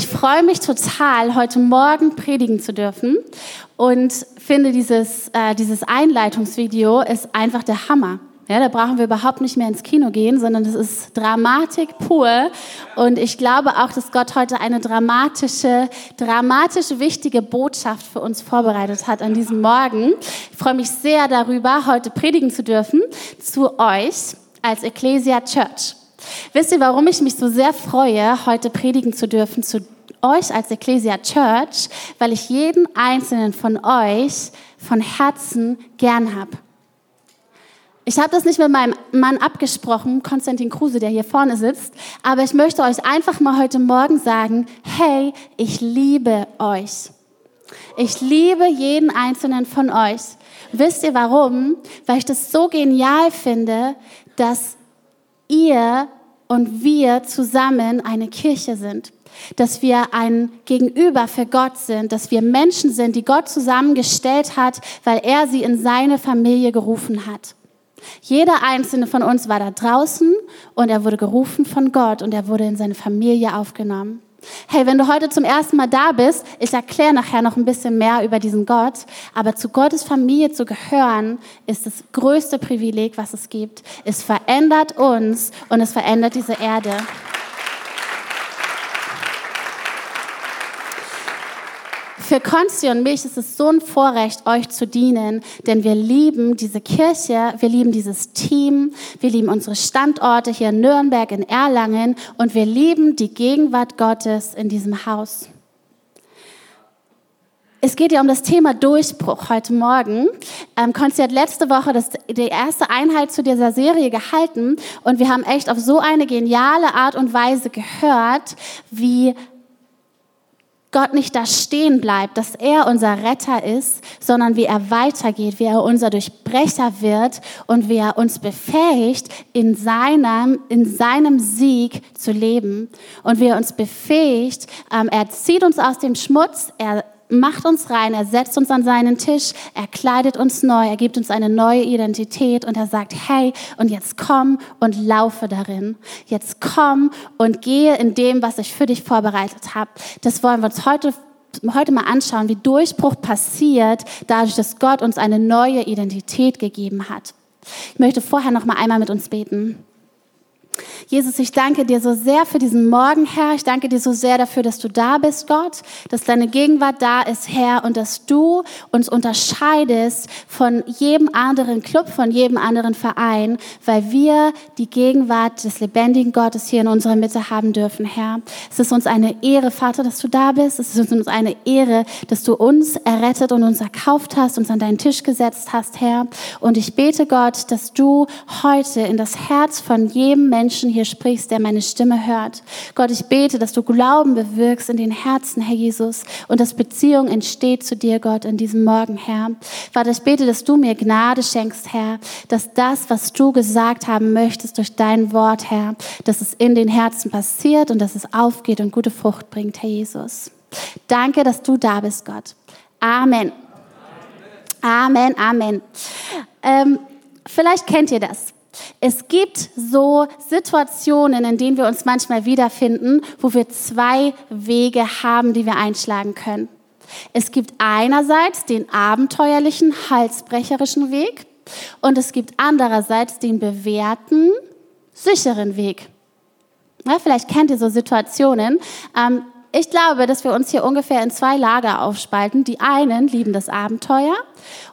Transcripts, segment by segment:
Ich freue mich total, heute Morgen predigen zu dürfen und finde dieses, äh, dieses Einleitungsvideo ist einfach der Hammer. Ja, da brauchen wir überhaupt nicht mehr ins Kino gehen, sondern das ist Dramatik pur. Und ich glaube auch, dass Gott heute eine dramatische, dramatisch wichtige Botschaft für uns vorbereitet hat an diesem Morgen. Ich freue mich sehr darüber, heute predigen zu dürfen zu euch als Ecclesia Church. Wisst ihr, warum ich mich so sehr freue, heute predigen zu dürfen zu euch als Ecclesia Church? Weil ich jeden einzelnen von euch von Herzen gern habe. Ich habe das nicht mit meinem Mann abgesprochen, Konstantin Kruse, der hier vorne sitzt, aber ich möchte euch einfach mal heute Morgen sagen, hey, ich liebe euch. Ich liebe jeden einzelnen von euch. Wisst ihr warum? Weil ich das so genial finde, dass ihr und wir zusammen eine Kirche sind, dass wir ein Gegenüber für Gott sind, dass wir Menschen sind, die Gott zusammengestellt hat, weil er sie in seine Familie gerufen hat. Jeder einzelne von uns war da draußen und er wurde gerufen von Gott und er wurde in seine Familie aufgenommen. Hey, wenn du heute zum ersten Mal da bist, ich erkläre nachher noch ein bisschen mehr über diesen Gott, aber zu Gottes Familie zu gehören, ist das größte Privileg, was es gibt. Es verändert uns und es verändert diese Erde. Für Konsti und mich ist es so ein Vorrecht, euch zu dienen, denn wir lieben diese Kirche, wir lieben dieses Team, wir lieben unsere Standorte hier in Nürnberg, in Erlangen und wir lieben die Gegenwart Gottes in diesem Haus. Es geht ja um das Thema Durchbruch heute Morgen. Ähm, Konsti hat letzte Woche das, die erste Einheit zu dieser Serie gehalten und wir haben echt auf so eine geniale Art und Weise gehört, wie Gott nicht da stehen bleibt, dass er unser Retter ist, sondern wie er weitergeht, wie er unser Durchbrecher wird und wie er uns befähigt, in seinem, in seinem Sieg zu leben. Und wie er uns befähigt, ähm, er zieht uns aus dem Schmutz, er macht uns rein, er setzt uns an seinen Tisch, er kleidet uns neu, er gibt uns eine neue Identität und er sagt, hey, und jetzt komm und laufe darin. Jetzt komm und gehe in dem, was ich für dich vorbereitet habe. Das wollen wir uns heute heute mal anschauen, wie Durchbruch passiert, dadurch, dass Gott uns eine neue Identität gegeben hat. Ich möchte vorher noch mal einmal mit uns beten. Jesus, ich danke dir so sehr für diesen Morgen, Herr. Ich danke dir so sehr dafür, dass du da bist, Gott, dass deine Gegenwart da ist, Herr, und dass du uns unterscheidest von jedem anderen Club, von jedem anderen Verein, weil wir die Gegenwart des lebendigen Gottes hier in unserer Mitte haben dürfen, Herr. Es ist uns eine Ehre, Vater, dass du da bist. Es ist uns eine Ehre, dass du uns errettet und uns erkauft hast, uns an deinen Tisch gesetzt hast, Herr. Und ich bete, Gott, dass du heute in das Herz von jedem Menschen Menschen hier sprichst, der meine Stimme hört. Gott, ich bete, dass du Glauben bewirkst in den Herzen, Herr Jesus, und dass Beziehung entsteht zu dir, Gott, in diesem Morgen, Herr. Vater, ich bete, dass du mir Gnade schenkst, Herr, dass das, was du gesagt haben möchtest durch dein Wort, Herr, dass es in den Herzen passiert und dass es aufgeht und gute Frucht bringt, Herr Jesus. Danke, dass du da bist, Gott. Amen. Amen, Amen. Ähm, vielleicht kennt ihr das. Es gibt so Situationen, in denen wir uns manchmal wiederfinden, wo wir zwei Wege haben, die wir einschlagen können. Es gibt einerseits den abenteuerlichen, halsbrecherischen Weg und es gibt andererseits den bewährten, sicheren Weg. Ja, vielleicht kennt ihr so Situationen. Ähm, ich glaube, dass wir uns hier ungefähr in zwei Lager aufspalten. Die einen lieben das Abenteuer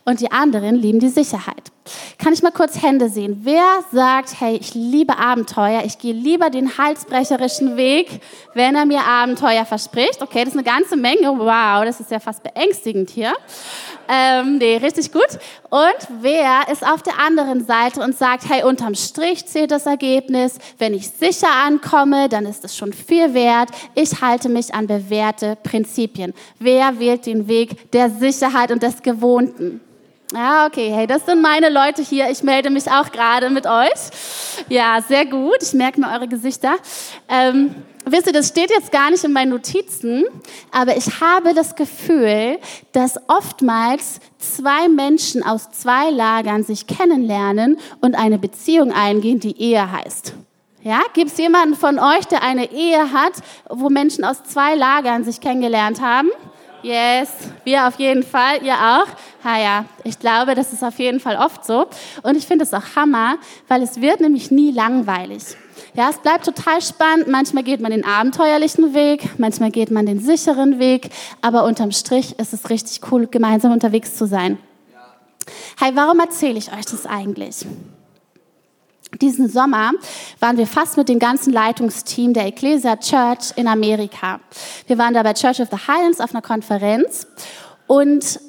und die anderen lieben die Sicherheit. Kann ich mal kurz Hände sehen? Wer sagt, hey, ich liebe Abenteuer, ich gehe lieber den halsbrecherischen Weg, wenn er mir Abenteuer verspricht? Okay, das ist eine ganze Menge. Wow, das ist ja fast beängstigend hier. Ähm, nee, richtig gut. Und wer ist auf der anderen Seite und sagt, hey, unterm Strich zählt das Ergebnis. Wenn ich sicher ankomme, dann ist es schon viel wert. Ich halte mich an bewährte Prinzipien. Wer wählt den Weg der Sicherheit und des Gewohnten? Ja, okay, hey, das sind meine Leute hier. Ich melde mich auch gerade mit euch. Ja, sehr gut. Ich merke mir eure Gesichter. Ähm, wisst ihr, das steht jetzt gar nicht in meinen Notizen, aber ich habe das Gefühl, dass oftmals zwei Menschen aus zwei Lagern sich kennenlernen und eine Beziehung eingehen, die Ehe heißt. Ja, gibt es jemanden von euch, der eine Ehe hat, wo Menschen aus zwei Lagern sich kennengelernt haben? Yes, wir auf jeden Fall, ihr auch. Ha ja, ich glaube, das ist auf jeden Fall oft so. Und ich finde es auch Hammer, weil es wird nämlich nie langweilig. Ja, es bleibt total spannend. Manchmal geht man den abenteuerlichen Weg, manchmal geht man den sicheren Weg, aber unterm Strich ist es richtig cool, gemeinsam unterwegs zu sein. Hey, warum erzähle ich euch das eigentlich? Diesen Sommer waren wir fast mit dem ganzen Leitungsteam der Ecclesia Church in Amerika. Wir waren da bei Church of the Highlands auf einer Konferenz und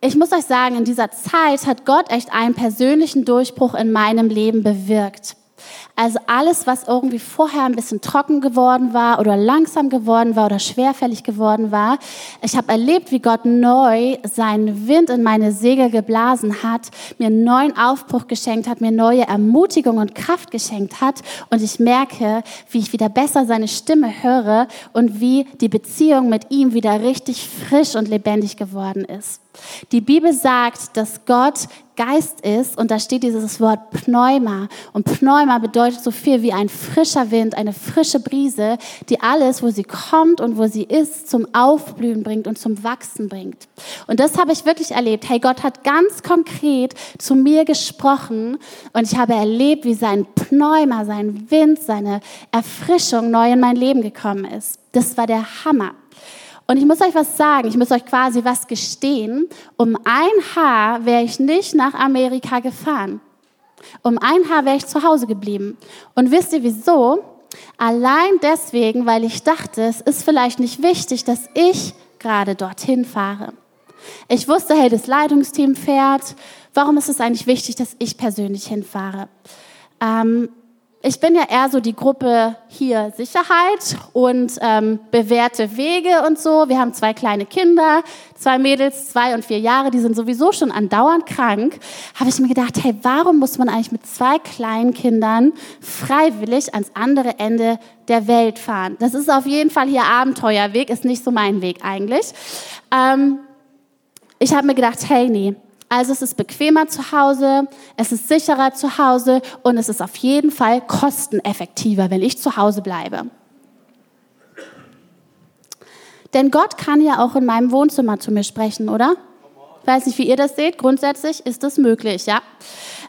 ich muss euch sagen, in dieser Zeit hat Gott echt einen persönlichen Durchbruch in meinem Leben bewirkt. Also alles, was irgendwie vorher ein bisschen trocken geworden war oder langsam geworden war oder schwerfällig geworden war. Ich habe erlebt, wie Gott neu seinen Wind in meine Segel geblasen hat, mir einen neuen Aufbruch geschenkt hat, mir neue Ermutigung und Kraft geschenkt hat. Und ich merke, wie ich wieder besser seine Stimme höre und wie die Beziehung mit ihm wieder richtig frisch und lebendig geworden ist. Die Bibel sagt, dass Gott Geist ist und da steht dieses Wort Pneuma. Und Pneuma bedeutet so viel wie ein frischer Wind, eine frische Brise, die alles, wo sie kommt und wo sie ist, zum Aufblühen bringt und zum Wachsen bringt. Und das habe ich wirklich erlebt. Hey, Gott hat ganz konkret zu mir gesprochen und ich habe erlebt, wie sein Pneuma, sein Wind, seine Erfrischung neu in mein Leben gekommen ist. Das war der Hammer. Und ich muss euch was sagen, ich muss euch quasi was gestehen. Um ein Haar wäre ich nicht nach Amerika gefahren. Um ein Haar wäre ich zu Hause geblieben. Und wisst ihr wieso? Allein deswegen, weil ich dachte, es ist vielleicht nicht wichtig, dass ich gerade dorthin fahre. Ich wusste, hey, das Leitungsteam fährt. Warum ist es eigentlich wichtig, dass ich persönlich hinfahre? Ähm, ich bin ja eher so die Gruppe hier Sicherheit und ähm, bewährte Wege und so. Wir haben zwei kleine Kinder, zwei Mädels, zwei und vier Jahre, die sind sowieso schon andauernd krank. Habe ich mir gedacht, hey, warum muss man eigentlich mit zwei kleinen Kindern freiwillig ans andere Ende der Welt fahren? Das ist auf jeden Fall hier Abenteuerweg, ist nicht so mein Weg eigentlich. Ähm, ich habe mir gedacht, hey, nee, also es ist bequemer zu Hause, es ist sicherer zu Hause und es ist auf jeden Fall kosteneffektiver, wenn ich zu Hause bleibe. Denn Gott kann ja auch in meinem Wohnzimmer zu mir sprechen, oder? Ich weiß nicht, wie ihr das seht. Grundsätzlich ist das möglich, ja.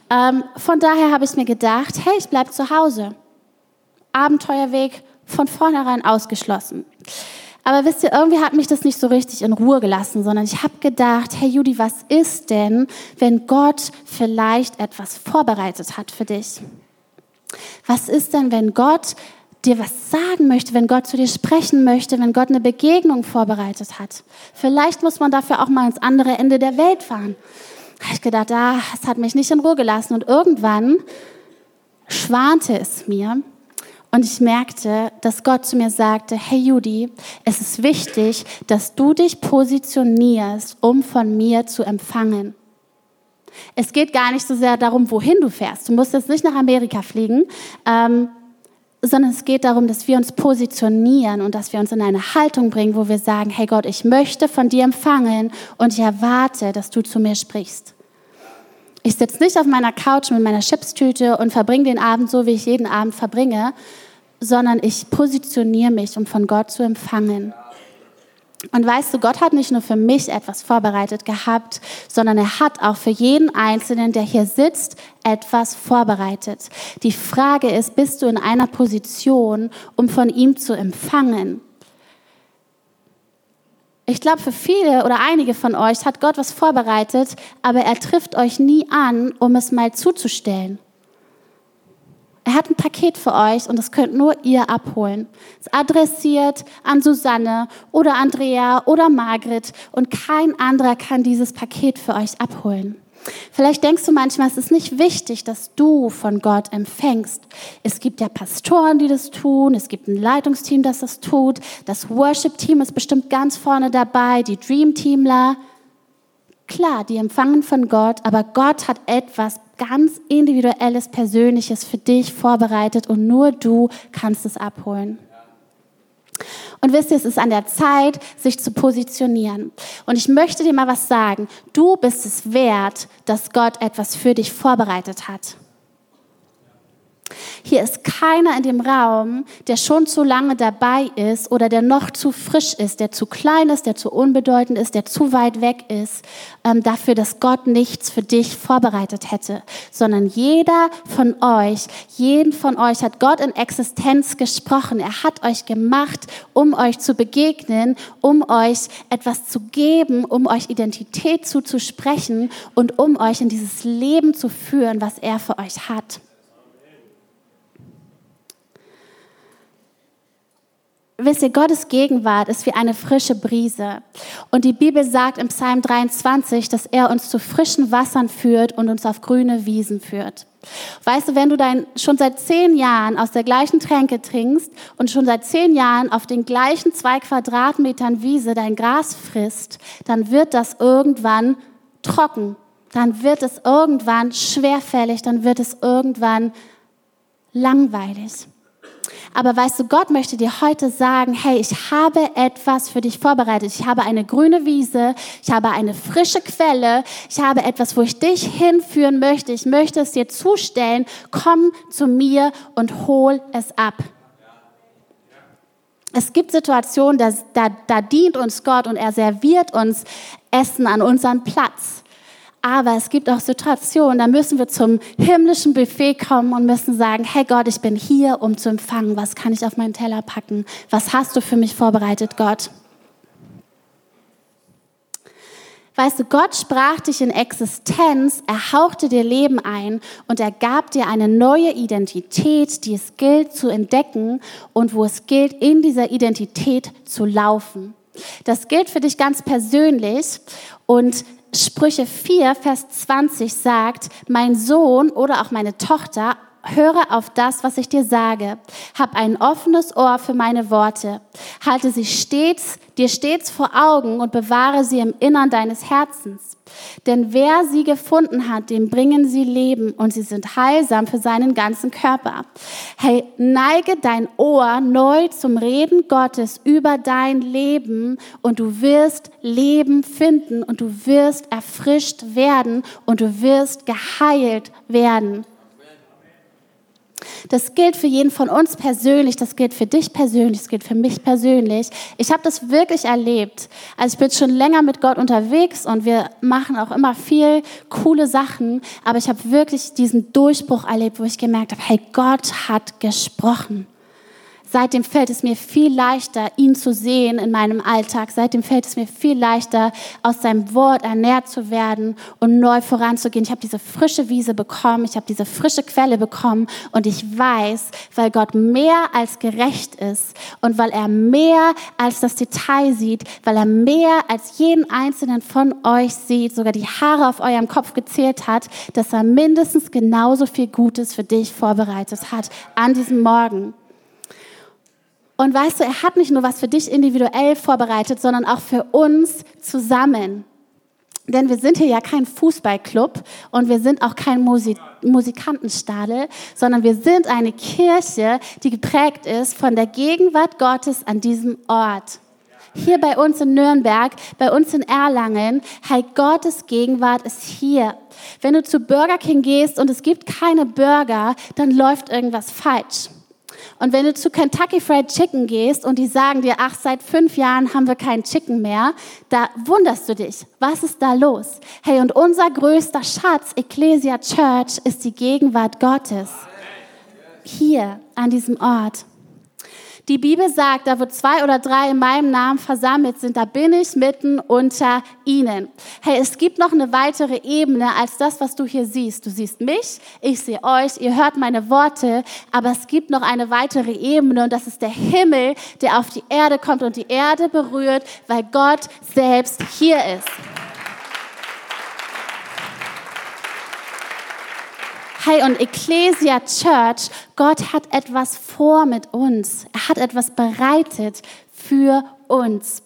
Ähm, von daher habe ich mir gedacht, hey, ich bleibe zu Hause. Abenteuerweg von vornherein ausgeschlossen. Aber wisst ihr, irgendwie hat mich das nicht so richtig in Ruhe gelassen, sondern ich habe gedacht, hey Judy, was ist denn, wenn Gott vielleicht etwas vorbereitet hat für dich? Was ist denn, wenn Gott dir was sagen möchte, wenn Gott zu dir sprechen möchte, wenn Gott eine Begegnung vorbereitet hat? Vielleicht muss man dafür auch mal ins andere Ende der Welt fahren. Habe ich gedacht, ah, es hat mich nicht in Ruhe gelassen. Und irgendwann schwante es mir, und ich merkte, dass Gott zu mir sagte, hey Judy, es ist wichtig, dass du dich positionierst, um von mir zu empfangen. Es geht gar nicht so sehr darum, wohin du fährst. Du musst jetzt nicht nach Amerika fliegen, ähm, sondern es geht darum, dass wir uns positionieren und dass wir uns in eine Haltung bringen, wo wir sagen, hey Gott, ich möchte von dir empfangen und ich erwarte, dass du zu mir sprichst. Ich sitze nicht auf meiner Couch mit meiner Chipstüte und verbringe den Abend so, wie ich jeden Abend verbringe, sondern ich positioniere mich, um von Gott zu empfangen. Und weißt du, Gott hat nicht nur für mich etwas vorbereitet gehabt, sondern er hat auch für jeden Einzelnen, der hier sitzt, etwas vorbereitet. Die Frage ist, bist du in einer Position, um von ihm zu empfangen? Ich glaube, für viele oder einige von euch hat Gott was vorbereitet, aber er trifft euch nie an, um es mal zuzustellen. Er hat ein Paket für euch und das könnt nur ihr abholen. Es adressiert an Susanne oder Andrea oder Margret und kein anderer kann dieses Paket für euch abholen. Vielleicht denkst du manchmal, es ist nicht wichtig, dass du von Gott empfängst. Es gibt ja Pastoren, die das tun, es gibt ein Leitungsteam, das das tut, das Worship-Team ist bestimmt ganz vorne dabei, die Dream-Teamler. Klar, die empfangen von Gott, aber Gott hat etwas ganz individuelles, persönliches für dich vorbereitet und nur du kannst es abholen. Und wisst ihr, es ist an der Zeit, sich zu positionieren. Und ich möchte dir mal was sagen. Du bist es wert, dass Gott etwas für dich vorbereitet hat. Hier ist keiner in dem Raum, der schon zu lange dabei ist oder der noch zu frisch ist, der zu klein ist, der zu unbedeutend ist, der zu weit weg ist, ähm, dafür, dass Gott nichts für dich vorbereitet hätte, sondern jeder von euch, jeden von euch hat Gott in Existenz gesprochen. Er hat euch gemacht, um euch zu begegnen, um euch etwas zu geben, um euch Identität zuzusprechen und um euch in dieses Leben zu führen, was er für euch hat. Wisst ihr, Gottes Gegenwart ist wie eine frische Brise. Und die Bibel sagt im Psalm 23, dass er uns zu frischen Wassern führt und uns auf grüne Wiesen führt. Weißt du, wenn du dein, schon seit zehn Jahren aus der gleichen Tränke trinkst und schon seit zehn Jahren auf den gleichen zwei Quadratmetern Wiese dein Gras frisst, dann wird das irgendwann trocken. Dann wird es irgendwann schwerfällig. Dann wird es irgendwann langweilig. Aber weißt du, Gott möchte dir heute sagen, hey, ich habe etwas für dich vorbereitet. Ich habe eine grüne Wiese, ich habe eine frische Quelle, ich habe etwas, wo ich dich hinführen möchte. Ich möchte es dir zustellen. Komm zu mir und hol es ab. Es gibt Situationen, da, da, da dient uns Gott und er serviert uns Essen an unseren Platz. Aber es gibt auch Situationen, da müssen wir zum himmlischen Buffet kommen und müssen sagen, hey Gott, ich bin hier, um zu empfangen. Was kann ich auf meinen Teller packen? Was hast du für mich vorbereitet, Gott? Weißt du, Gott sprach dich in Existenz, er hauchte dir Leben ein und er gab dir eine neue Identität, die es gilt zu entdecken und wo es gilt, in dieser Identität zu laufen. Das gilt für dich ganz persönlich und Sprüche 4, Vers 20 sagt, mein Sohn oder auch meine Tochter, höre auf das, was ich dir sage. Hab ein offenes Ohr für meine Worte. Halte sie stets, dir stets vor Augen und bewahre sie im Innern deines Herzens. Denn wer sie gefunden hat, dem bringen sie Leben und sie sind heilsam für seinen ganzen Körper. Hey, neige dein Ohr neu zum Reden Gottes über dein Leben und du wirst Leben finden und du wirst erfrischt werden und du wirst geheilt werden. Das gilt für jeden von uns persönlich, das gilt für dich persönlich, das gilt für mich persönlich. Ich habe das wirklich erlebt. Also ich bin schon länger mit Gott unterwegs und wir machen auch immer viel coole Sachen, aber ich habe wirklich diesen Durchbruch erlebt, wo ich gemerkt habe, hey, Gott hat gesprochen. Seitdem fällt es mir viel leichter, ihn zu sehen in meinem Alltag. Seitdem fällt es mir viel leichter, aus seinem Wort ernährt zu werden und neu voranzugehen. Ich habe diese frische Wiese bekommen, ich habe diese frische Quelle bekommen und ich weiß, weil Gott mehr als gerecht ist und weil er mehr als das Detail sieht, weil er mehr als jeden einzelnen von euch sieht, sogar die Haare auf eurem Kopf gezählt hat, dass er mindestens genauso viel Gutes für dich vorbereitet hat an diesem Morgen. Und weißt du, er hat nicht nur was für dich individuell vorbereitet, sondern auch für uns zusammen. Denn wir sind hier ja kein Fußballclub und wir sind auch kein Musik Musikantenstadel, sondern wir sind eine Kirche, die geprägt ist von der Gegenwart Gottes an diesem Ort. Hier bei uns in Nürnberg, bei uns in Erlangen, hey, Gottes Gegenwart ist hier. Wenn du zu Burger King gehst und es gibt keine Burger, dann läuft irgendwas falsch. Und wenn du zu Kentucky Fried Chicken gehst und die sagen dir, ach, seit fünf Jahren haben wir keinen Chicken mehr, da wunderst du dich. Was ist da los? Hey, und unser größter Schatz, Ecclesia Church, ist die Gegenwart Gottes. Hier, an diesem Ort. Die Bibel sagt, da wo zwei oder drei in meinem Namen versammelt sind, da bin ich mitten unter ihnen. Hey, es gibt noch eine weitere Ebene als das, was du hier siehst. Du siehst mich, ich sehe euch, ihr hört meine Worte, aber es gibt noch eine weitere Ebene und das ist der Himmel, der auf die Erde kommt und die Erde berührt, weil Gott selbst hier ist. Hey, und Ecclesia Church, Gott hat etwas vor mit uns. Er hat etwas bereitet für uns.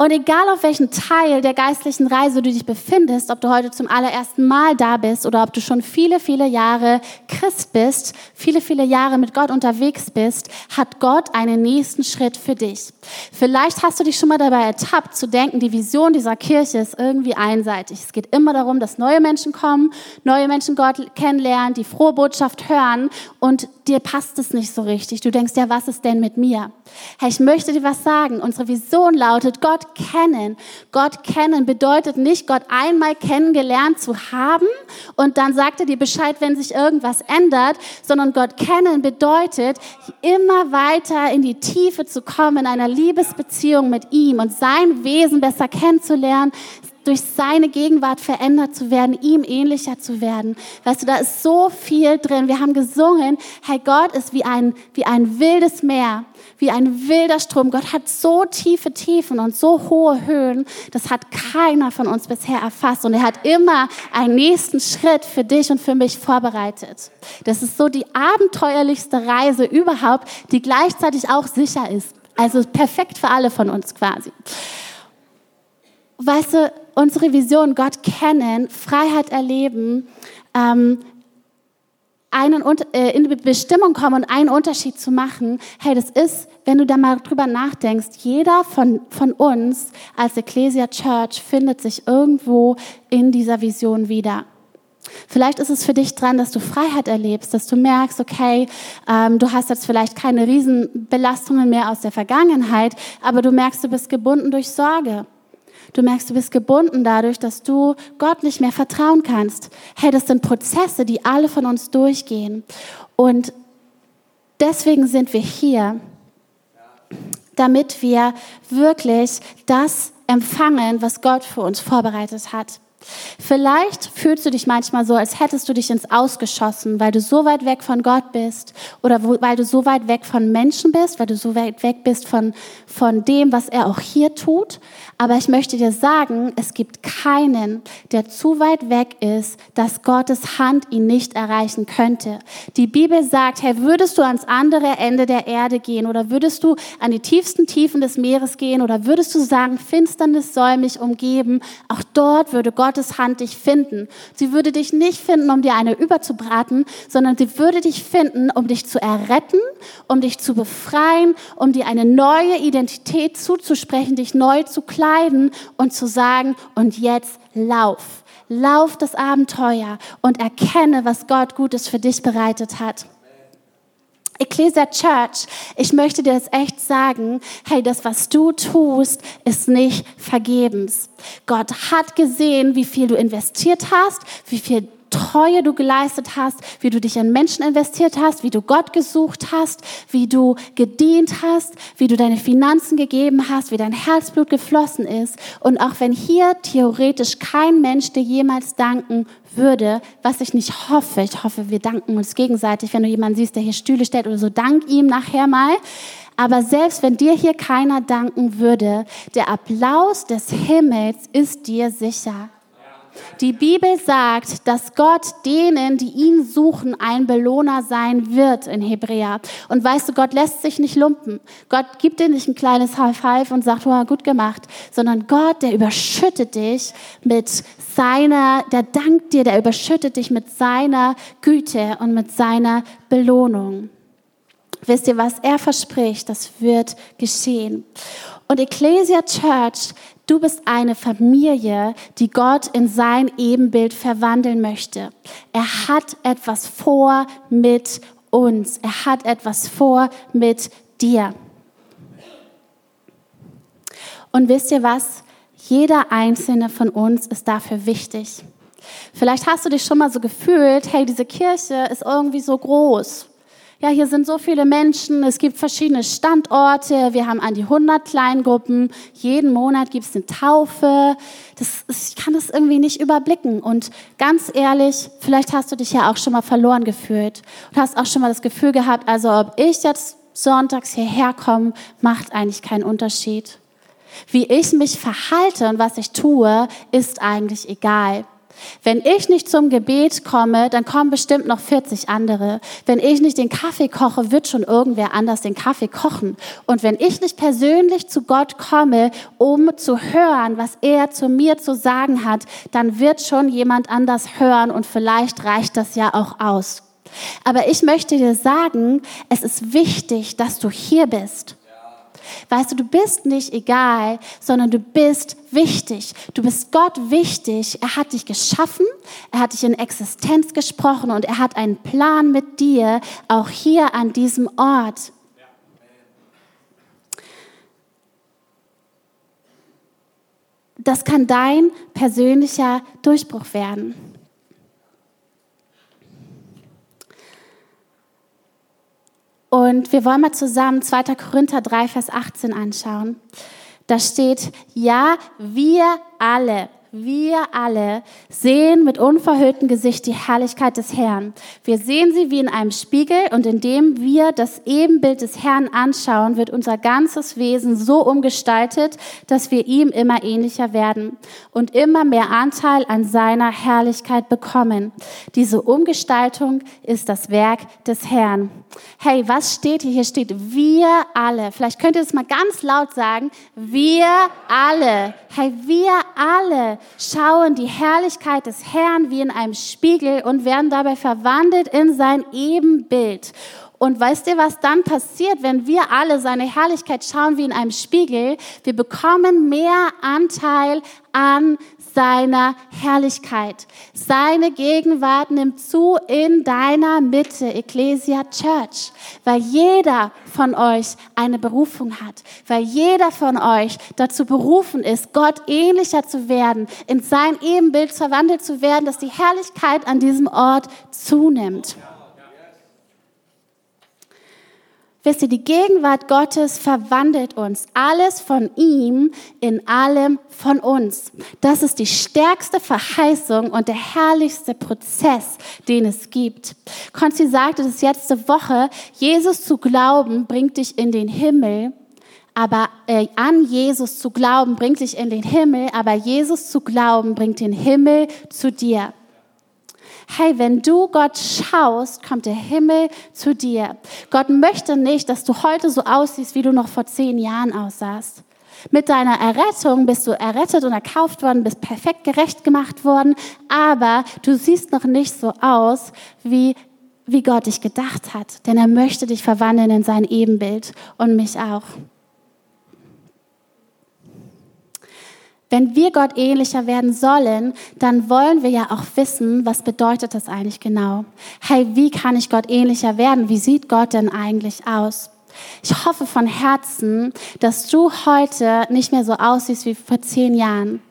Und egal auf welchem Teil der geistlichen Reise du dich befindest, ob du heute zum allerersten Mal da bist oder ob du schon viele, viele Jahre Christ bist, viele, viele Jahre mit Gott unterwegs bist, hat Gott einen nächsten Schritt für dich. Vielleicht hast du dich schon mal dabei ertappt zu denken, die Vision dieser Kirche ist irgendwie einseitig. Es geht immer darum, dass neue Menschen kommen, neue Menschen Gott kennenlernen, die frohe Botschaft hören und dir passt es nicht so richtig. Du denkst, ja, was ist denn mit mir? Hey, ich möchte dir was sagen. Unsere Vision lautet, Gott kennen. Gott kennen bedeutet nicht, Gott einmal kennengelernt zu haben und dann sagt er dir Bescheid, wenn sich irgendwas ändert, sondern Gott kennen bedeutet, immer weiter in die Tiefe zu kommen, in einer Liebesbeziehung mit ihm und sein Wesen besser kennenzulernen, durch seine Gegenwart verändert zu werden, ihm ähnlicher zu werden. Weißt du, da ist so viel drin. Wir haben gesungen, hey, Gott ist wie ein, wie ein wildes Meer, wie ein wilder Strom. Gott hat so tiefe Tiefen und so hohe Höhen. Das hat keiner von uns bisher erfasst. Und er hat immer einen nächsten Schritt für dich und für mich vorbereitet. Das ist so die abenteuerlichste Reise überhaupt, die gleichzeitig auch sicher ist. Also perfekt für alle von uns quasi. Weißt du, unsere Vision, Gott kennen, Freiheit erleben, ähm, einen, äh, in die Bestimmung kommen und einen Unterschied zu machen, hey, das ist, wenn du da mal drüber nachdenkst, jeder von, von uns als Ecclesia Church findet sich irgendwo in dieser Vision wieder. Vielleicht ist es für dich dran, dass du Freiheit erlebst, dass du merkst, okay, ähm, du hast jetzt vielleicht keine Riesenbelastungen mehr aus der Vergangenheit, aber du merkst, du bist gebunden durch Sorge. Du merkst, du bist gebunden dadurch, dass du Gott nicht mehr vertrauen kannst. Hey, das sind Prozesse, die alle von uns durchgehen. Und deswegen sind wir hier, damit wir wirklich das empfangen, was Gott für uns vorbereitet hat. Vielleicht fühlst du dich manchmal so, als hättest du dich ins Ausgeschossen, weil du so weit weg von Gott bist oder wo, weil du so weit weg von Menschen bist, weil du so weit weg bist von, von dem, was er auch hier tut. Aber ich möchte dir sagen, es gibt keinen, der zu weit weg ist, dass Gottes Hand ihn nicht erreichen könnte. Die Bibel sagt, hey, würdest du ans andere Ende der Erde gehen oder würdest du an die tiefsten Tiefen des Meeres gehen oder würdest du sagen, Finsternis soll mich umgeben, auch dort würde Gott Gottes Hand dich finden. Sie würde dich nicht finden, um dir eine überzubraten, sondern sie würde dich finden, um dich zu erretten, um dich zu befreien, um dir eine neue Identität zuzusprechen, dich neu zu kleiden und zu sagen, und jetzt lauf. Lauf das Abenteuer und erkenne, was Gott Gutes für dich bereitet hat. Ecclesia Church, ich möchte dir das echt sagen, hey, das, was du tust, ist nicht vergebens. Gott hat gesehen, wie viel du investiert hast, wie viel Treue du geleistet hast, wie du dich in Menschen investiert hast, wie du Gott gesucht hast, wie du gedient hast, wie du deine Finanzen gegeben hast, wie dein Herzblut geflossen ist. Und auch wenn hier theoretisch kein Mensch dir jemals danken würde, was ich nicht hoffe, ich hoffe, wir danken uns gegenseitig, wenn du jemanden siehst, der hier Stühle stellt oder so, dank ihm nachher mal. Aber selbst wenn dir hier keiner danken würde, der Applaus des Himmels ist dir sicher. Die Bibel sagt, dass Gott denen, die ihn suchen, ein Belohner sein wird in Hebräer. Und weißt du, Gott lässt sich nicht lumpen. Gott gibt dir nicht ein kleines High Five und sagt, oh, gut gemacht, sondern Gott, der überschüttet dich mit seiner, der dankt dir, der überschüttet dich mit seiner Güte und mit seiner Belohnung. Wisst ihr, was er verspricht, das wird geschehen. Und Ecclesia Church Du bist eine Familie, die Gott in sein Ebenbild verwandeln möchte. Er hat etwas vor mit uns. Er hat etwas vor mit dir. Und wisst ihr was? Jeder einzelne von uns ist dafür wichtig. Vielleicht hast du dich schon mal so gefühlt, hey, diese Kirche ist irgendwie so groß ja, hier sind so viele Menschen, es gibt verschiedene Standorte, wir haben an die 100 Kleingruppen, jeden Monat gibt es eine Taufe. Das, ich kann das irgendwie nicht überblicken. Und ganz ehrlich, vielleicht hast du dich ja auch schon mal verloren gefühlt und hast auch schon mal das Gefühl gehabt, also ob ich jetzt sonntags hierher komme, macht eigentlich keinen Unterschied. Wie ich mich verhalte und was ich tue, ist eigentlich egal. Wenn ich nicht zum Gebet komme, dann kommen bestimmt noch 40 andere. Wenn ich nicht den Kaffee koche, wird schon irgendwer anders den Kaffee kochen. Und wenn ich nicht persönlich zu Gott komme, um zu hören, was er zu mir zu sagen hat, dann wird schon jemand anders hören und vielleicht reicht das ja auch aus. Aber ich möchte dir sagen, es ist wichtig, dass du hier bist. Weißt du, du bist nicht egal, sondern du bist wichtig. Du bist Gott wichtig. Er hat dich geschaffen, er hat dich in Existenz gesprochen und er hat einen Plan mit dir, auch hier an diesem Ort. Das kann dein persönlicher Durchbruch werden. Und wir wollen mal zusammen 2. Korinther 3, Vers 18 anschauen. Da steht, ja, wir alle, wir alle sehen mit unverhülltem Gesicht die Herrlichkeit des Herrn. Wir sehen sie wie in einem Spiegel und indem wir das Ebenbild des Herrn anschauen, wird unser ganzes Wesen so umgestaltet, dass wir ihm immer ähnlicher werden und immer mehr Anteil an seiner Herrlichkeit bekommen. Diese Umgestaltung ist das Werk des Herrn. Hey, was steht hier? Hier steht wir alle. Vielleicht könnt ihr es mal ganz laut sagen. Wir alle. Hey, wir alle schauen die Herrlichkeit des Herrn wie in einem Spiegel und werden dabei verwandelt in sein Ebenbild. Und weißt ihr, was dann passiert, wenn wir alle seine Herrlichkeit schauen wie in einem Spiegel? Wir bekommen mehr Anteil an seiner Herrlichkeit. Seine Gegenwart nimmt zu in deiner Mitte, Ecclesia Church, weil jeder von euch eine Berufung hat, weil jeder von euch dazu berufen ist, Gott ähnlicher zu werden, in sein Ebenbild verwandelt zu werden, dass die Herrlichkeit an diesem Ort zunimmt. Wisst ihr, die Gegenwart Gottes verwandelt uns. Alles von ihm in allem von uns. Das ist die stärkste Verheißung und der herrlichste Prozess, den es gibt. Konzi sagte das letzte Woche, Jesus zu glauben bringt dich in den Himmel, aber äh, an Jesus zu glauben bringt dich in den Himmel, aber Jesus zu glauben bringt den Himmel zu dir hey, wenn du Gott schaust, kommt der Himmel zu dir. Gott möchte nicht, dass du heute so aussiehst, wie du noch vor zehn Jahren aussahst. Mit deiner Errettung bist du errettet und erkauft worden, bist perfekt gerecht gemacht worden, aber du siehst noch nicht so aus, wie, wie Gott dich gedacht hat. Denn er möchte dich verwandeln in sein Ebenbild und mich auch. Wenn wir Gott ähnlicher werden sollen, dann wollen wir ja auch wissen, was bedeutet das eigentlich genau? Hey, wie kann ich Gott ähnlicher werden? Wie sieht Gott denn eigentlich aus? Ich hoffe von Herzen, dass du heute nicht mehr so aussiehst wie vor zehn Jahren,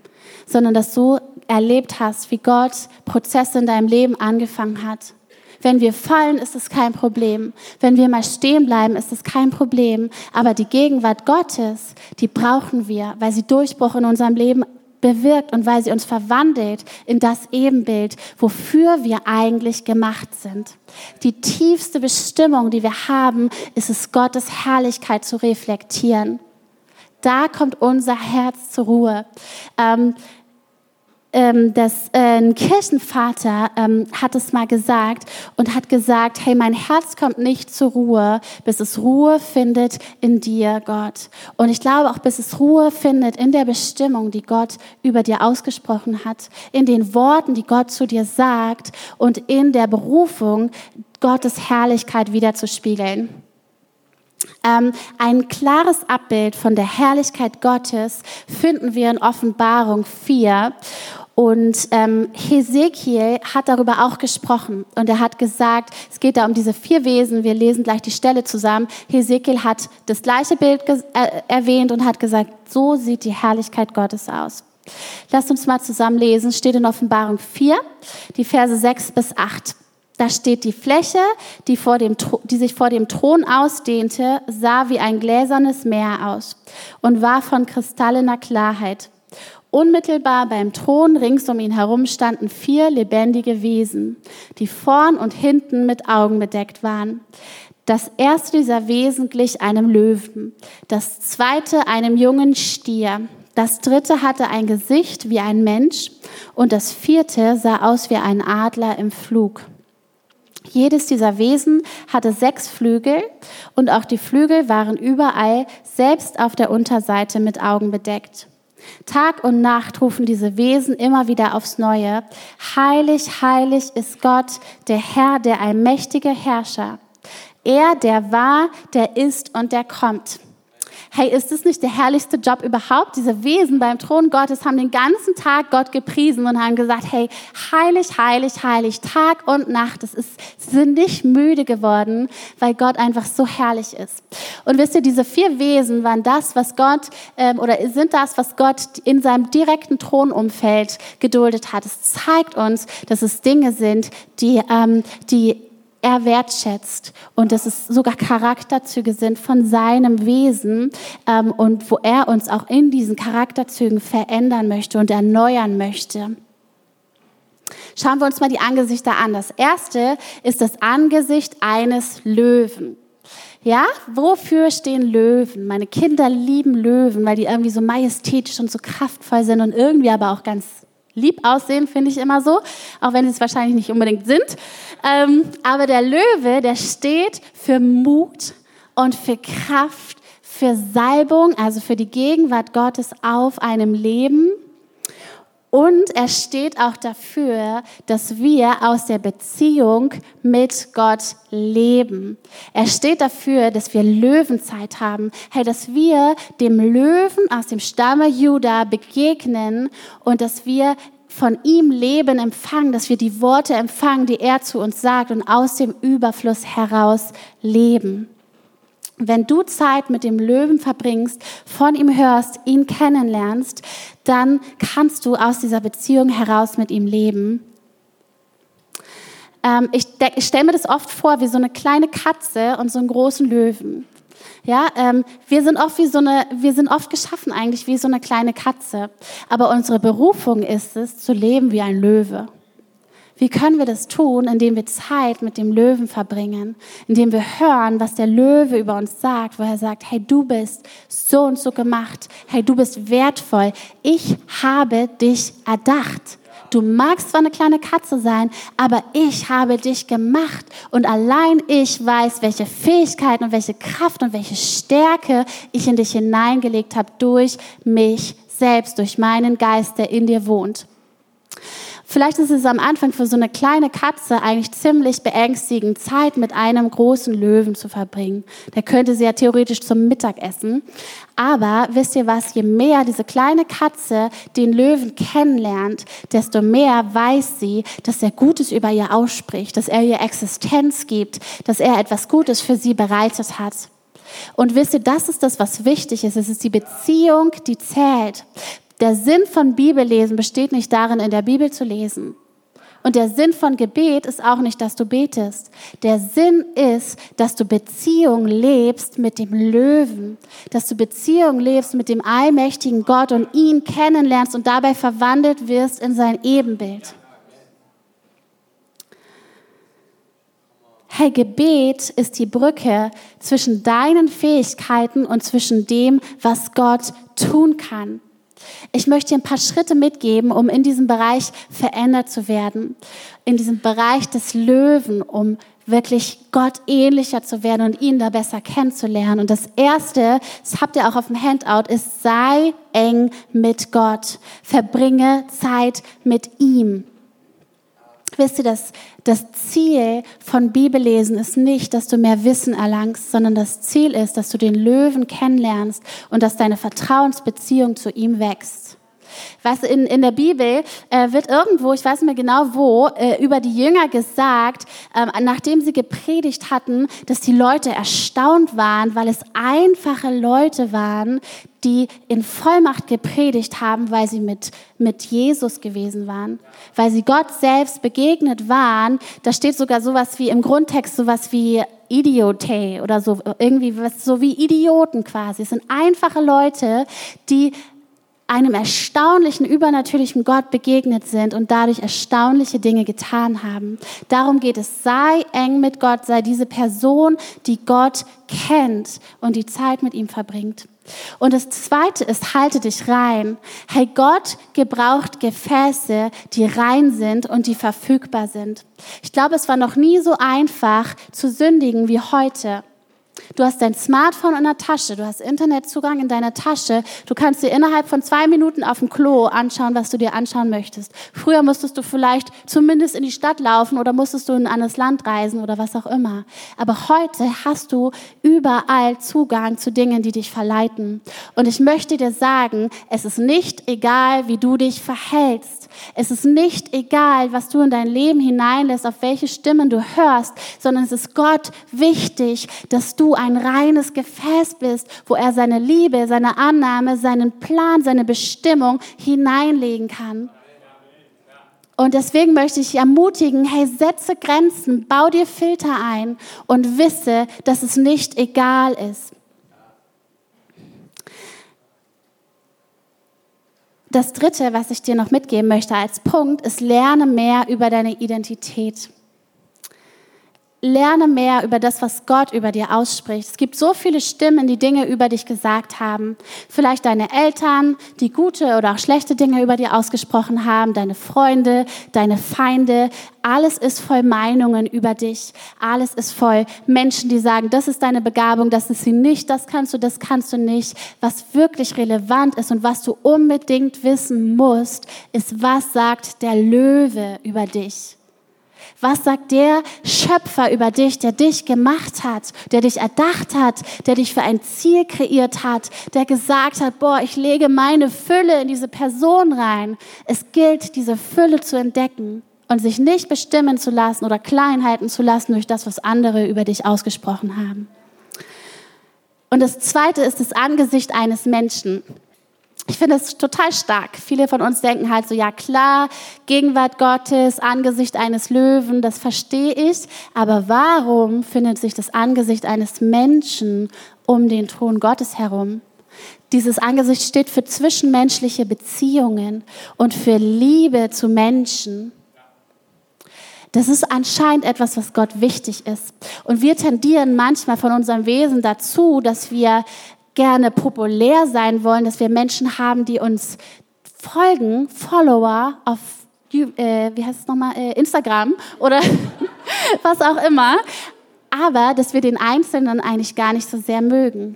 sondern dass du erlebt hast, wie Gott Prozesse in deinem Leben angefangen hat wenn wir fallen, ist es kein Problem. Wenn wir mal stehen bleiben, ist es kein Problem. Aber die Gegenwart Gottes, die brauchen wir, weil sie Durchbruch in unserem Leben bewirkt und weil sie uns verwandelt in das Ebenbild, wofür wir eigentlich gemacht sind. Die tiefste Bestimmung, die wir haben, ist es, Gottes Herrlichkeit zu reflektieren. Da kommt unser Herz zur Ruhe. Ähm, ähm, dass äh, ein Kirchenvater ähm, hat es mal gesagt und hat gesagt, hey, mein Herz kommt nicht zur Ruhe, bis es Ruhe findet in dir, Gott. Und ich glaube auch, bis es Ruhe findet in der Bestimmung, die Gott über dir ausgesprochen hat, in den Worten, die Gott zu dir sagt und in der Berufung, Gottes Herrlichkeit wiederzuspiegeln. Ähm, ein klares Abbild von der Herrlichkeit Gottes finden wir in Offenbarung 4. Und ähm, Hesekiel hat darüber auch gesprochen und er hat gesagt, es geht da um diese vier Wesen, wir lesen gleich die Stelle zusammen. Hesekiel hat das gleiche Bild äh, erwähnt und hat gesagt, so sieht die Herrlichkeit Gottes aus. Lasst uns mal zusammen lesen, steht in Offenbarung 4, die Verse 6 bis 8. Da steht die Fläche, die, vor dem, die sich vor dem Thron ausdehnte, sah wie ein gläsernes Meer aus und war von kristallener Klarheit. Unmittelbar beim Thron rings um ihn herum standen vier lebendige Wesen, die vorn und hinten mit Augen bedeckt waren. Das erste dieser Wesen glich einem Löwen, das zweite einem jungen Stier, Das dritte hatte ein Gesicht wie ein Mensch und das vierte sah aus wie ein Adler im Flug. Jedes dieser Wesen hatte sechs Flügel und auch die Flügel waren überall, selbst auf der Unterseite, mit Augen bedeckt. Tag und Nacht rufen diese Wesen immer wieder aufs Neue. Heilig, heilig ist Gott, der Herr, der allmächtige Herrscher. Er, der war, der ist und der kommt. Hey, ist das nicht der herrlichste Job überhaupt? Diese Wesen beim Thron Gottes haben den ganzen Tag Gott gepriesen und haben gesagt, hey, heilig, heilig, heilig, Tag und Nacht. Das ist, sind nicht müde geworden, weil Gott einfach so herrlich ist. Und wisst ihr, diese vier Wesen waren das, was Gott, ähm, oder sind das, was Gott in seinem direkten Thronumfeld geduldet hat. Es zeigt uns, dass es Dinge sind, die, ähm, die er wertschätzt und dass es sogar Charakterzüge sind von seinem Wesen ähm, und wo er uns auch in diesen Charakterzügen verändern möchte und erneuern möchte. Schauen wir uns mal die Angesichter an. Das erste ist das Angesicht eines Löwen. Ja, wofür stehen Löwen? Meine Kinder lieben Löwen, weil die irgendwie so majestätisch und so kraftvoll sind und irgendwie aber auch ganz lieb aussehen, finde ich immer so, auch wenn sie es wahrscheinlich nicht unbedingt sind. Ähm, aber der Löwe, der steht für Mut und für Kraft, für Salbung, also für die Gegenwart Gottes auf einem Leben. Und er steht auch dafür, dass wir aus der Beziehung mit Gott leben. Er steht dafür, dass wir Löwenzeit haben. Hey, dass wir dem Löwen aus dem Stamme Juda begegnen und dass wir von ihm Leben empfangen, dass wir die Worte empfangen, die er zu uns sagt und aus dem Überfluss heraus leben. Wenn du Zeit mit dem Löwen verbringst, von ihm hörst, ihn kennenlernst, dann kannst du aus dieser Beziehung heraus mit ihm leben. Ähm, ich, ich stelle mir das oft vor wie so eine kleine Katze und so einen großen Löwen. Ja, ähm, wir sind oft wie so eine, wir sind oft geschaffen eigentlich wie so eine kleine Katze. Aber unsere Berufung ist es, zu leben wie ein Löwe. Wie können wir das tun, indem wir Zeit mit dem Löwen verbringen, indem wir hören, was der Löwe über uns sagt, wo er sagt, hey, du bist so und so gemacht, hey, du bist wertvoll, ich habe dich erdacht. Du magst zwar eine kleine Katze sein, aber ich habe dich gemacht und allein ich weiß, welche Fähigkeiten und welche Kraft und welche Stärke ich in dich hineingelegt habe durch mich selbst, durch meinen Geist, der in dir wohnt. Vielleicht ist es am Anfang für so eine kleine Katze eigentlich ziemlich beängstigend, Zeit mit einem großen Löwen zu verbringen. Der könnte sie ja theoretisch zum Mittagessen. Aber wisst ihr was, je mehr diese kleine Katze den Löwen kennenlernt, desto mehr weiß sie, dass er Gutes über ihr ausspricht, dass er ihr Existenz gibt, dass er etwas Gutes für sie bereitet hat. Und wisst ihr, das ist das, was wichtig ist. Es ist die Beziehung, die zählt. Der Sinn von Bibellesen besteht nicht darin, in der Bibel zu lesen. Und der Sinn von Gebet ist auch nicht, dass du betest. Der Sinn ist, dass du Beziehung lebst mit dem Löwen, dass du Beziehung lebst mit dem allmächtigen Gott und ihn kennenlernst und dabei verwandelt wirst in sein Ebenbild. Hey, Gebet ist die Brücke zwischen deinen Fähigkeiten und zwischen dem, was Gott tun kann. Ich möchte dir ein paar Schritte mitgeben, um in diesem Bereich verändert zu werden. In diesem Bereich des Löwen, um wirklich Gott ähnlicher zu werden und ihn da besser kennenzulernen. Und das erste, das habt ihr auch auf dem Handout, ist sei eng mit Gott. Verbringe Zeit mit ihm. Wisst ihr, das, das Ziel von Bibellesen ist nicht, dass du mehr Wissen erlangst, sondern das Ziel ist, dass du den Löwen kennenlernst und dass deine Vertrauensbeziehung zu ihm wächst. Was in, in der Bibel äh, wird irgendwo, ich weiß nicht mehr genau wo, äh, über die Jünger gesagt, äh, nachdem sie gepredigt hatten, dass die Leute erstaunt waren, weil es einfache Leute waren, die in Vollmacht gepredigt haben, weil sie mit, mit Jesus gewesen waren, weil sie Gott selbst begegnet waren. Da steht sogar sowas wie im Grundtext sowas wie Idiote oder so, irgendwie was, so wie Idioten quasi. Es sind einfache Leute, die einem erstaunlichen, übernatürlichen Gott begegnet sind und dadurch erstaunliche Dinge getan haben. Darum geht es. Sei eng mit Gott, sei diese Person, die Gott kennt und die Zeit mit ihm verbringt. Und das zweite ist, halte dich rein. Hey, Gott gebraucht Gefäße, die rein sind und die verfügbar sind. Ich glaube, es war noch nie so einfach zu sündigen wie heute. Du hast dein Smartphone in der Tasche, du hast Internetzugang in deiner Tasche. Du kannst dir innerhalb von zwei Minuten auf dem Klo anschauen, was du dir anschauen möchtest. Früher musstest du vielleicht zumindest in die Stadt laufen oder musstest du in ein anderes Land reisen oder was auch immer. Aber heute hast du überall Zugang zu Dingen, die dich verleiten. Und ich möchte dir sagen, es ist nicht egal, wie du dich verhältst. Es ist nicht egal, was du in dein Leben hineinlässt, auf welche Stimmen du hörst, sondern es ist Gott wichtig, dass du ein reines Gefäß bist, wo er seine Liebe, seine Annahme, seinen Plan, seine Bestimmung hineinlegen kann. Und deswegen möchte ich ermutigen, hey, setze Grenzen, bau dir Filter ein und wisse, dass es nicht egal ist. Das Dritte, was ich dir noch mitgeben möchte als Punkt, ist, lerne mehr über deine Identität. Lerne mehr über das, was Gott über dir ausspricht. Es gibt so viele Stimmen, die Dinge über dich gesagt haben. Vielleicht deine Eltern, die gute oder auch schlechte Dinge über dir ausgesprochen haben, deine Freunde, deine Feinde. Alles ist voll Meinungen über dich. Alles ist voll Menschen, die sagen, das ist deine Begabung, das ist sie nicht, das kannst du, das kannst du nicht. Was wirklich relevant ist und was du unbedingt wissen musst, ist, was sagt der Löwe über dich? Was sagt der Schöpfer über dich, der dich gemacht hat, der dich erdacht hat, der dich für ein Ziel kreiert hat, der gesagt hat, boah, ich lege meine Fülle in diese Person rein. Es gilt, diese Fülle zu entdecken und sich nicht bestimmen zu lassen oder Kleinheiten zu lassen durch das, was andere über dich ausgesprochen haben. Und das zweite ist das Angesicht eines Menschen. Ich finde es total stark. Viele von uns denken halt so, ja klar, Gegenwart Gottes, Angesicht eines Löwen, das verstehe ich. Aber warum findet sich das Angesicht eines Menschen um den Thron Gottes herum? Dieses Angesicht steht für zwischenmenschliche Beziehungen und für Liebe zu Menschen. Das ist anscheinend etwas, was Gott wichtig ist. Und wir tendieren manchmal von unserem Wesen dazu, dass wir gerne populär sein wollen, dass wir Menschen haben, die uns folgen, Follower auf äh, wie heißt es nochmal, äh, Instagram oder was auch immer, aber dass wir den Einzelnen eigentlich gar nicht so sehr mögen.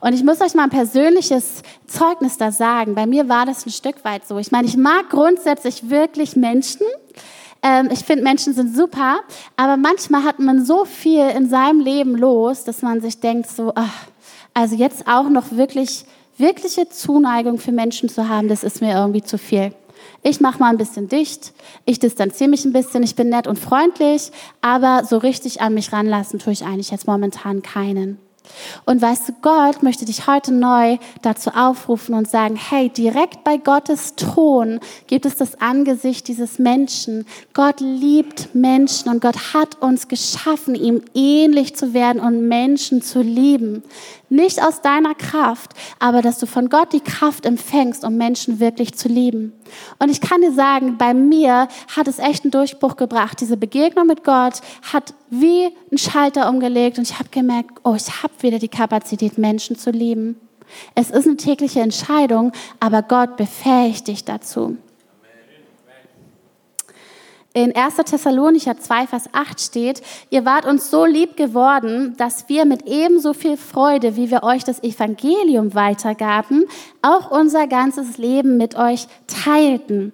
Und ich muss euch mal ein persönliches Zeugnis da sagen. Bei mir war das ein Stück weit so. Ich meine, ich mag grundsätzlich wirklich Menschen. Ähm, ich finde, Menschen sind super. Aber manchmal hat man so viel in seinem Leben los, dass man sich denkt so, ach, also jetzt auch noch wirklich, wirkliche Zuneigung für Menschen zu haben, das ist mir irgendwie zu viel. Ich mache mal ein bisschen dicht, ich distanziere mich ein bisschen, ich bin nett und freundlich, aber so richtig an mich ranlassen tue ich eigentlich jetzt momentan keinen. Und weißt du, Gott möchte dich heute neu dazu aufrufen und sagen, hey, direkt bei Gottes Thron gibt es das Angesicht dieses Menschen. Gott liebt Menschen und Gott hat uns geschaffen, ihm ähnlich zu werden und Menschen zu lieben. Nicht aus deiner Kraft, aber dass du von Gott die Kraft empfängst, um Menschen wirklich zu lieben. Und ich kann dir sagen, bei mir hat es echt einen Durchbruch gebracht. Diese Begegnung mit Gott hat wie einen Schalter umgelegt und ich habe gemerkt, oh, ich habe wieder die Kapazität, Menschen zu lieben. Es ist eine tägliche Entscheidung, aber Gott befähigt dich dazu. In 1. Thessalonicher 2, Vers 8 steht, ihr wart uns so lieb geworden, dass wir mit ebenso viel Freude, wie wir euch das Evangelium weitergaben, auch unser ganzes Leben mit euch teilten.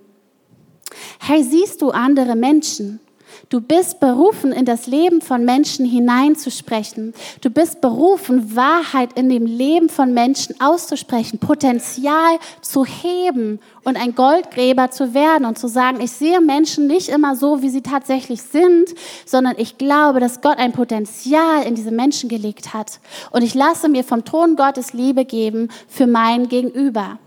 Hey, siehst du andere Menschen? Du bist berufen, in das Leben von Menschen hineinzusprechen. Du bist berufen, Wahrheit in dem Leben von Menschen auszusprechen, Potenzial zu heben und ein Goldgräber zu werden und zu sagen, ich sehe Menschen nicht immer so, wie sie tatsächlich sind, sondern ich glaube, dass Gott ein Potenzial in diese Menschen gelegt hat. Und ich lasse mir vom Thron Gottes Liebe geben für mein Gegenüber.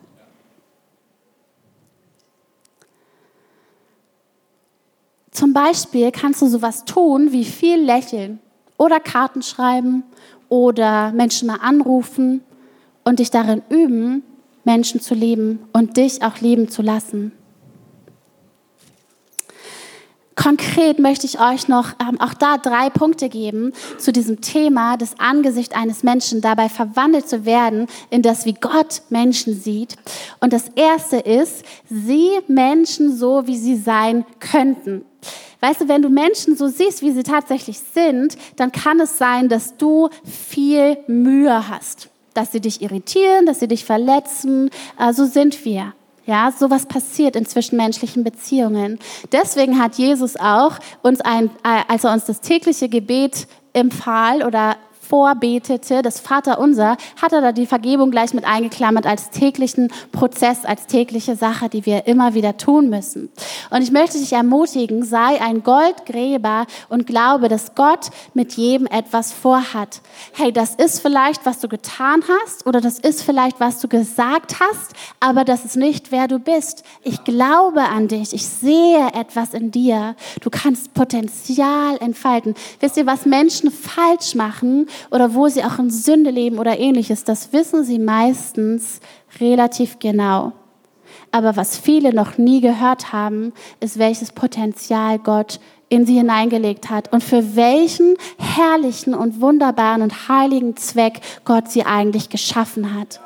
Zum Beispiel kannst du sowas tun wie viel lächeln oder Karten schreiben oder Menschen mal anrufen und dich darin üben, Menschen zu lieben und dich auch lieben zu lassen. Konkret möchte ich euch noch ähm, auch da drei Punkte geben zu diesem Thema, das Angesicht eines Menschen dabei verwandelt zu werden in das, wie Gott Menschen sieht. Und das erste ist, sieh Menschen so, wie sie sein könnten. Weißt du, wenn du Menschen so siehst, wie sie tatsächlich sind, dann kann es sein, dass du viel Mühe hast. Dass sie dich irritieren, dass sie dich verletzen. Äh, so sind wir. Ja, sowas passiert in zwischenmenschlichen Beziehungen. Deswegen hat Jesus auch uns ein, äh, als er uns das tägliche Gebet empfahl oder vorbetete, das Vaterunser, hat er da die Vergebung gleich mit eingeklammert als täglichen Prozess, als tägliche Sache, die wir immer wieder tun müssen. Und ich möchte dich ermutigen, sei ein Goldgräber und glaube, dass Gott mit jedem etwas vorhat. Hey, das ist vielleicht, was du getan hast oder das ist vielleicht, was du gesagt hast, aber das ist nicht, wer du bist. Ich glaube an dich. Ich sehe etwas in dir. Du kannst Potenzial entfalten. Wisst ihr, was Menschen falsch machen oder wo sie auch in Sünde leben oder ähnliches, das wissen sie meistens relativ genau. Aber was viele noch nie gehört haben, ist, welches Potenzial Gott in sie hineingelegt hat und für welchen herrlichen und wunderbaren und heiligen Zweck Gott sie eigentlich geschaffen hat.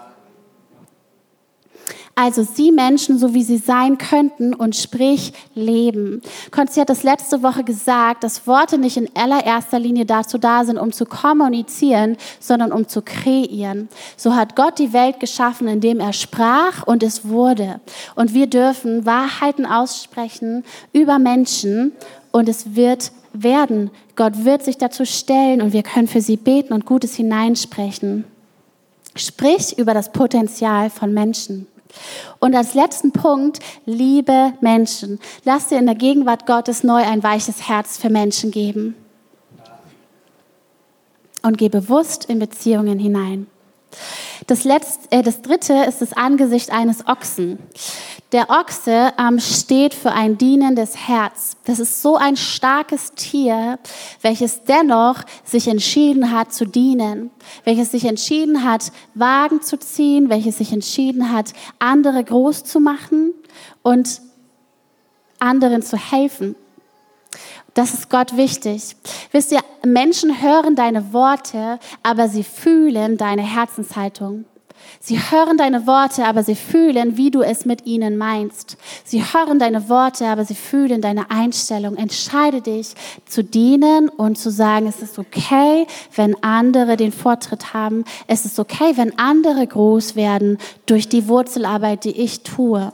Also sieh Menschen so, wie sie sein könnten und sprich Leben. Konzi hat das letzte Woche gesagt, dass Worte nicht in allererster Linie dazu da sind, um zu kommunizieren, sondern um zu kreieren. So hat Gott die Welt geschaffen, indem er sprach und es wurde. Und wir dürfen Wahrheiten aussprechen über Menschen und es wird werden. Gott wird sich dazu stellen und wir können für sie beten und Gutes hineinsprechen. Sprich über das Potenzial von Menschen. Und als letzten Punkt, liebe Menschen. Lass dir in der Gegenwart Gottes neu ein weiches Herz für Menschen geben. Und geh bewusst in Beziehungen hinein. Das, letzte, äh, das dritte ist das Angesicht eines Ochsen. Der Ochse ähm, steht für ein dienendes Herz. Das ist so ein starkes Tier, welches dennoch sich entschieden hat zu dienen, welches sich entschieden hat, Wagen zu ziehen, welches sich entschieden hat, andere groß zu machen und anderen zu helfen. Das ist Gott wichtig. Wisst ihr, Menschen hören deine Worte, aber sie fühlen deine Herzenshaltung. Sie hören deine Worte, aber sie fühlen, wie du es mit ihnen meinst. Sie hören deine Worte, aber sie fühlen deine Einstellung. Entscheide dich zu dienen und zu sagen, es ist okay, wenn andere den Vortritt haben. Es ist okay, wenn andere groß werden durch die Wurzelarbeit, die ich tue.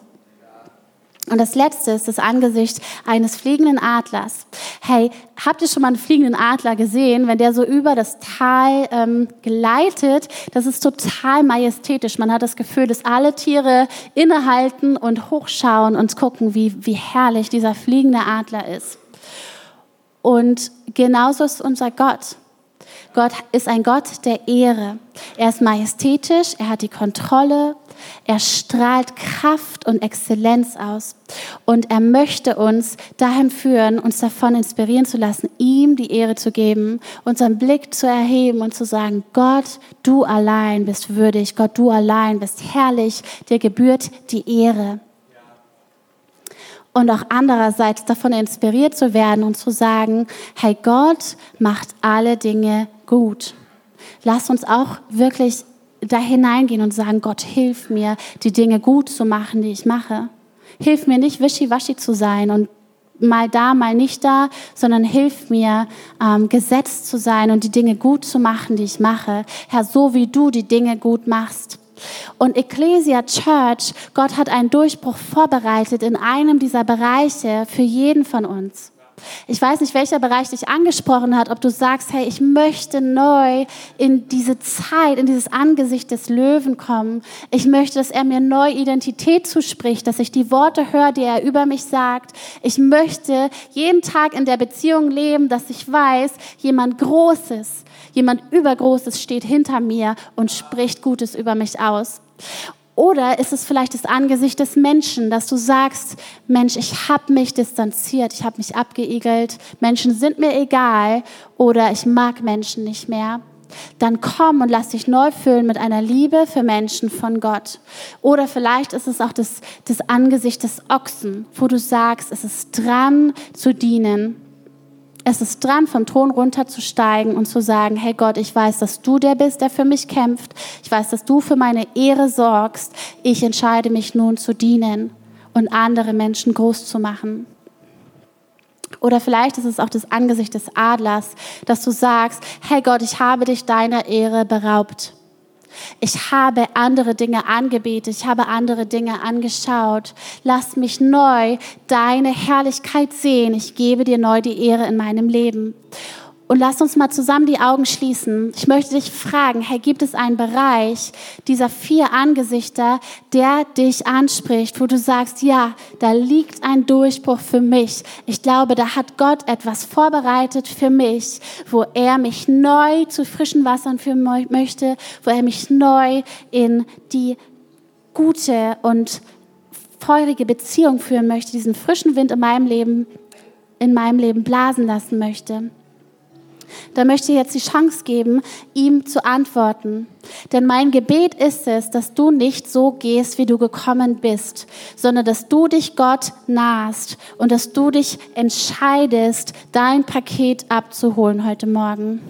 Und das letzte ist das Angesicht eines fliegenden Adlers. Hey, habt ihr schon mal einen fliegenden Adler gesehen? Wenn der so über das Tal ähm, gleitet, das ist total majestätisch. Man hat das Gefühl, dass alle Tiere innehalten und hochschauen und gucken, wie, wie herrlich dieser fliegende Adler ist. Und genauso ist unser Gott. Gott ist ein Gott der Ehre. Er ist majestätisch, er hat die Kontrolle, er strahlt Kraft und Exzellenz aus. Und er möchte uns dahin führen, uns davon inspirieren zu lassen, ihm die Ehre zu geben, unseren Blick zu erheben und zu sagen, Gott, du allein bist würdig, Gott, du allein bist herrlich, dir gebührt die Ehre und auch andererseits davon inspiriert zu werden und zu sagen, hey, Gott macht alle Dinge gut. Lass uns auch wirklich da hineingehen und sagen, Gott, hilf mir, die Dinge gut zu machen, die ich mache. Hilf mir nicht, wischiwaschi zu sein und mal da, mal nicht da, sondern hilf mir, ähm, gesetzt zu sein und die Dinge gut zu machen, die ich mache. Herr, so wie du die Dinge gut machst. Und Ecclesia Church, Gott hat einen Durchbruch vorbereitet in einem dieser Bereiche für jeden von uns. Ich weiß nicht, welcher Bereich dich angesprochen hat, ob du sagst, hey, ich möchte neu in diese Zeit, in dieses Angesicht des Löwen kommen. Ich möchte, dass er mir neu Identität zuspricht, dass ich die Worte höre, die er über mich sagt. Ich möchte jeden Tag in der Beziehung leben, dass ich weiß, jemand Großes, jemand Übergroßes steht hinter mir und spricht Gutes über mich aus. Oder ist es vielleicht das Angesicht des Menschen, dass du sagst, Mensch, ich habe mich distanziert, ich habe mich abgeigelt, Menschen sind mir egal oder ich mag Menschen nicht mehr. dann komm und lass dich neu füllen mit einer Liebe für Menschen von Gott. Oder vielleicht ist es auch das, das Angesicht des Ochsen, wo du sagst, es ist dran zu dienen. Es ist dran, vom Thron runterzusteigen und zu sagen, hey Gott, ich weiß, dass du der bist, der für mich kämpft. Ich weiß, dass du für meine Ehre sorgst. Ich entscheide mich nun zu dienen und andere Menschen groß zu machen. Oder vielleicht ist es auch das Angesicht des Adlers, dass du sagst, hey Gott, ich habe dich deiner Ehre beraubt. Ich habe andere Dinge angebetet, ich habe andere Dinge angeschaut. Lass mich neu deine Herrlichkeit sehen. Ich gebe dir neu die Ehre in meinem Leben. Und lass uns mal zusammen die Augen schließen. Ich möchte dich fragen, hey, gibt es einen Bereich dieser vier Angesichter, der dich anspricht, wo du sagst, ja, da liegt ein Durchbruch für mich. Ich glaube, da hat Gott etwas vorbereitet für mich, wo er mich neu zu frischen Wassern führen möchte, wo er mich neu in die gute und feurige Beziehung führen möchte, diesen frischen Wind in meinem Leben, in meinem Leben blasen lassen möchte da möchte ich jetzt die Chance geben, ihm zu antworten. Denn mein Gebet ist es, dass du nicht so gehst, wie du gekommen bist, sondern dass du dich Gott nahst und dass du dich entscheidest, dein Paket abzuholen heute Morgen.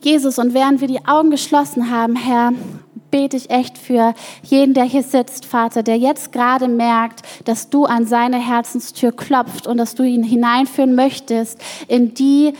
Jesus, und während wir die Augen geschlossen haben, Herr, bete ich echt für jeden, der hier sitzt, Vater, der jetzt gerade merkt, dass du an seine Herzenstür klopft und dass du ihn hineinführen möchtest in die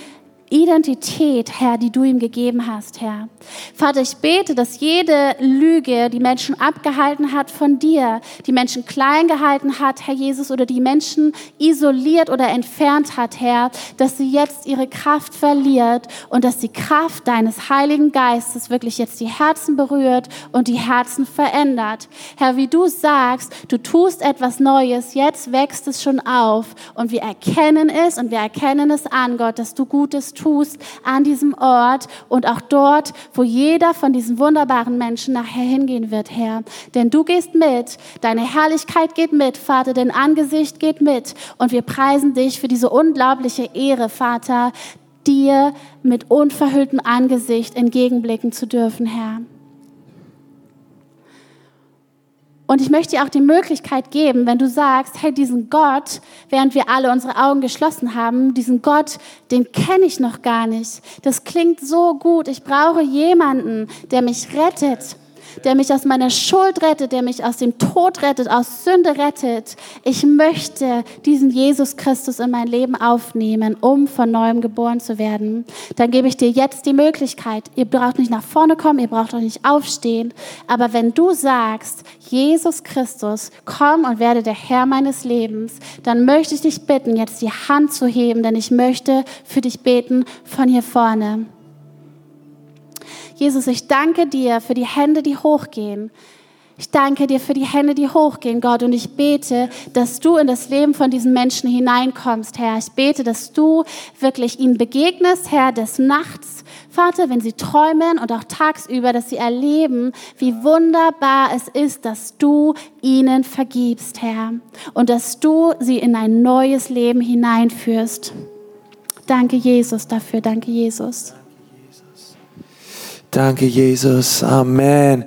Identität, Herr, die du ihm gegeben hast, Herr. Vater, ich bete, dass jede Lüge die Menschen abgehalten hat von dir, die Menschen klein gehalten hat, Herr Jesus, oder die Menschen isoliert oder entfernt hat, Herr, dass sie jetzt ihre Kraft verliert und dass die Kraft deines Heiligen Geistes wirklich jetzt die Herzen berührt und die Herzen verändert. Herr, wie du sagst, du tust etwas Neues, jetzt wächst es schon auf und wir erkennen es und wir erkennen es an, Gott, dass du Gutes tust an diesem Ort und auch dort, wo jeder von diesen wunderbaren Menschen nachher hingehen wird, Herr. Denn du gehst mit, deine Herrlichkeit geht mit, Vater, dein Angesicht geht mit und wir preisen dich für diese unglaubliche Ehre, Vater, dir mit unverhülltem Angesicht entgegenblicken zu dürfen, Herr. Und ich möchte dir auch die Möglichkeit geben, wenn du sagst, hey, diesen Gott, während wir alle unsere Augen geschlossen haben, diesen Gott, den kenne ich noch gar nicht. Das klingt so gut. Ich brauche jemanden, der mich rettet der mich aus meiner Schuld rettet, der mich aus dem Tod rettet, aus Sünde rettet. Ich möchte diesen Jesus Christus in mein Leben aufnehmen, um von neuem geboren zu werden. Dann gebe ich dir jetzt die Möglichkeit. Ihr braucht nicht nach vorne kommen, ihr braucht auch nicht aufstehen. Aber wenn du sagst, Jesus Christus, komm und werde der Herr meines Lebens, dann möchte ich dich bitten, jetzt die Hand zu heben, denn ich möchte für dich beten von hier vorne. Jesus, ich danke dir für die Hände, die hochgehen. Ich danke dir für die Hände, die hochgehen, Gott. Und ich bete, dass du in das Leben von diesen Menschen hineinkommst, Herr. Ich bete, dass du wirklich ihnen begegnest, Herr, des Nachts. Vater, wenn sie träumen und auch tagsüber, dass sie erleben, wie wunderbar es ist, dass du ihnen vergibst, Herr. Und dass du sie in ein neues Leben hineinführst. Danke, Jesus, dafür. Danke, Jesus. Danke, Jesus. Amen.